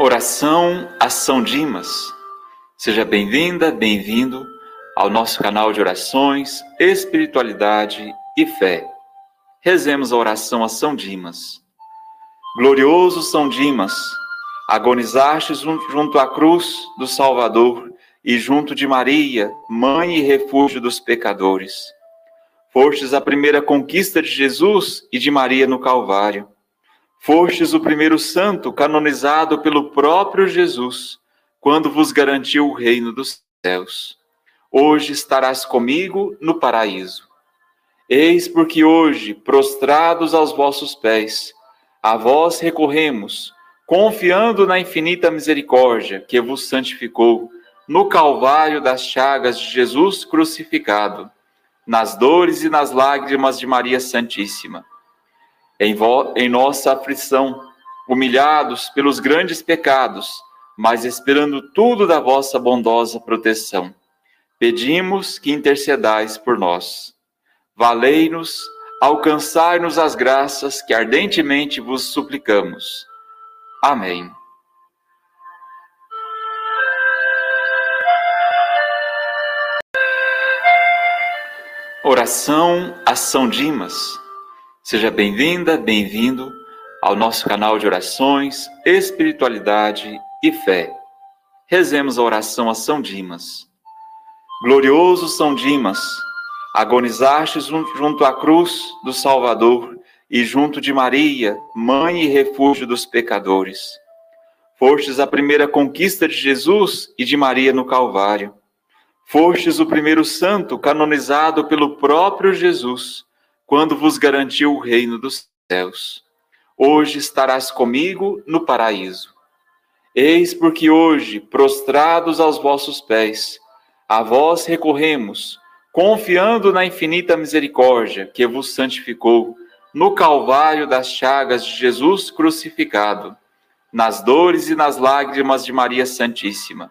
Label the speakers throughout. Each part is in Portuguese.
Speaker 1: Oração a São Dimas. Seja bem-vinda, bem-vindo ao nosso canal de orações, espiritualidade e fé. Rezemos a oração a São Dimas. Glorioso São Dimas, agonizastes junto à cruz do Salvador e junto de Maria, mãe e refúgio dos pecadores. Fostes a primeira conquista de Jesus e de Maria no Calvário. Fostes o primeiro santo canonizado pelo próprio Jesus, quando vos garantiu o reino dos céus. Hoje estarás comigo no paraíso. Eis porque hoje, prostrados aos vossos pés, a vós recorremos, confiando na infinita misericórdia que vos santificou no Calvário das chagas de Jesus crucificado, nas dores e nas lágrimas de Maria Santíssima. Em, em nossa aflição, humilhados pelos grandes pecados, mas esperando tudo da vossa bondosa proteção, pedimos que intercedais por nós. Valei-nos, alcançai-nos as graças que ardentemente vos suplicamos. Amém. Oração a São Dimas. Seja bem-vinda, bem-vindo ao nosso canal de orações, espiritualidade e fé. Rezemos a oração a São Dimas. Glorioso São Dimas, agonizastes junto à cruz do Salvador e junto de Maria, mãe e refúgio dos pecadores. Fostes a primeira conquista de Jesus e de Maria no Calvário. Fostes o primeiro santo canonizado pelo próprio Jesus, quando vos garantiu o reino dos céus. Hoje estarás comigo no paraíso. Eis porque hoje, prostrados aos vossos pés, a vós recorremos, confiando na infinita misericórdia que vos santificou no Calvário das chagas de Jesus crucificado, nas dores e nas lágrimas de Maria Santíssima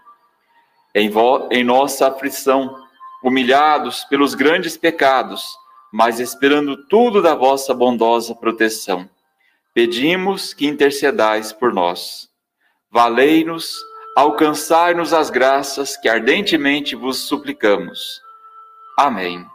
Speaker 1: em, em nossa aflição, humilhados pelos grandes pecados, mas esperando tudo da vossa bondosa proteção. Pedimos que intercedais por nós. Valei-nos, alcançai-nos as graças que ardentemente vos suplicamos. Amém.